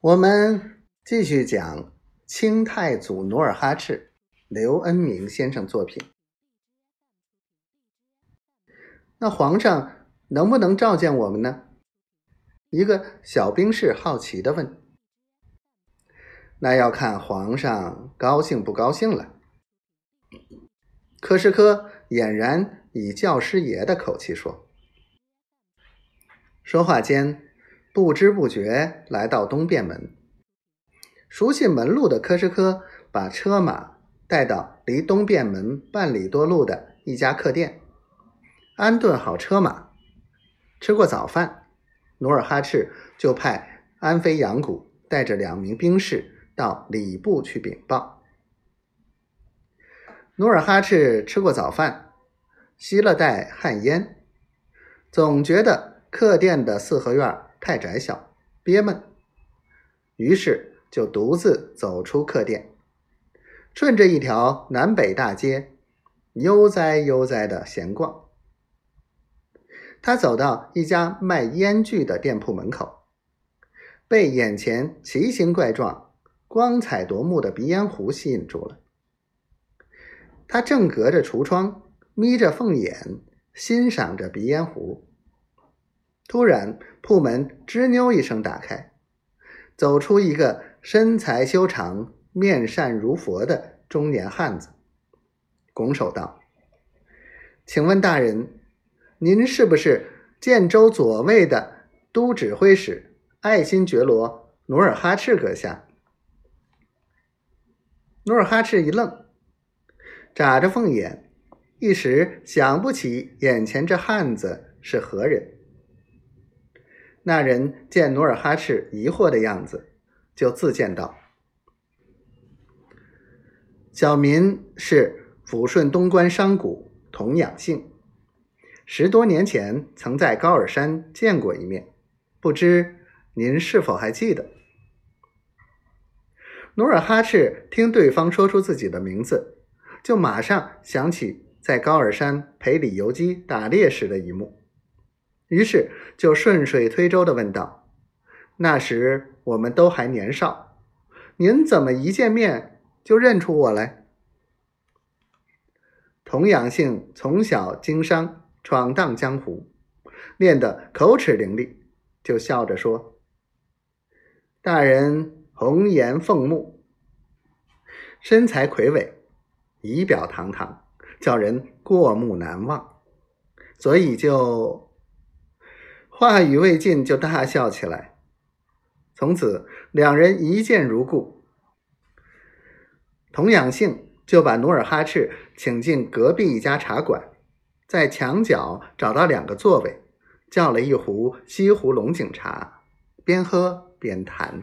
我们继续讲清太祖努尔哈赤，刘恩明先生作品。那皇上能不能召见我们呢？一个小兵士好奇的问。那要看皇上高兴不高兴了。柯世科俨然以教师爷的口气说。说话间。不知不觉来到东便门，熟悉门路的柯师科把车马带到离东便门半里多路的一家客店，安顿好车马，吃过早饭，努尔哈赤就派安飞扬古带着两名兵士到礼部去禀报。努尔哈赤吃过早饭，吸了袋旱烟，总觉得客店的四合院太窄小，憋闷，于是就独自走出客店，顺着一条南北大街，悠哉悠哉的闲逛。他走到一家卖烟具的店铺门口，被眼前奇形怪状、光彩夺目的鼻烟壶吸引住了。他正隔着橱窗，眯着凤眼欣赏着鼻烟壶。突然，铺门吱扭一声打开，走出一个身材修长、面善如佛的中年汉子，拱手道：“请问大人，您是不是建州左卫的都指挥使爱新觉罗努尔哈赤阁下？”努尔哈赤一愣，眨着凤眼，一时想不起眼前这汉子是何人。那人见努尔哈赤疑惑的样子，就自荐道：“小民是抚顺东关商贾童养性，十多年前曾在高尔山见过一面，不知您是否还记得？”努尔哈赤听对方说出自己的名字，就马上想起在高尔山陪李由基打猎时的一幕。于是就顺水推舟的问道：“那时我们都还年少，您怎么一见面就认出我来？”童养性从小经商，闯荡江湖，练得口齿伶俐，就笑着说：“大人红颜凤目，身材魁伟，仪表堂堂，叫人过目难忘，所以就……”话语未尽，就大笑起来。从此，两人一见如故。童养性就把努尔哈赤请进隔壁一家茶馆，在墙角找到两个座位，叫了一壶西湖龙井茶，边喝边谈。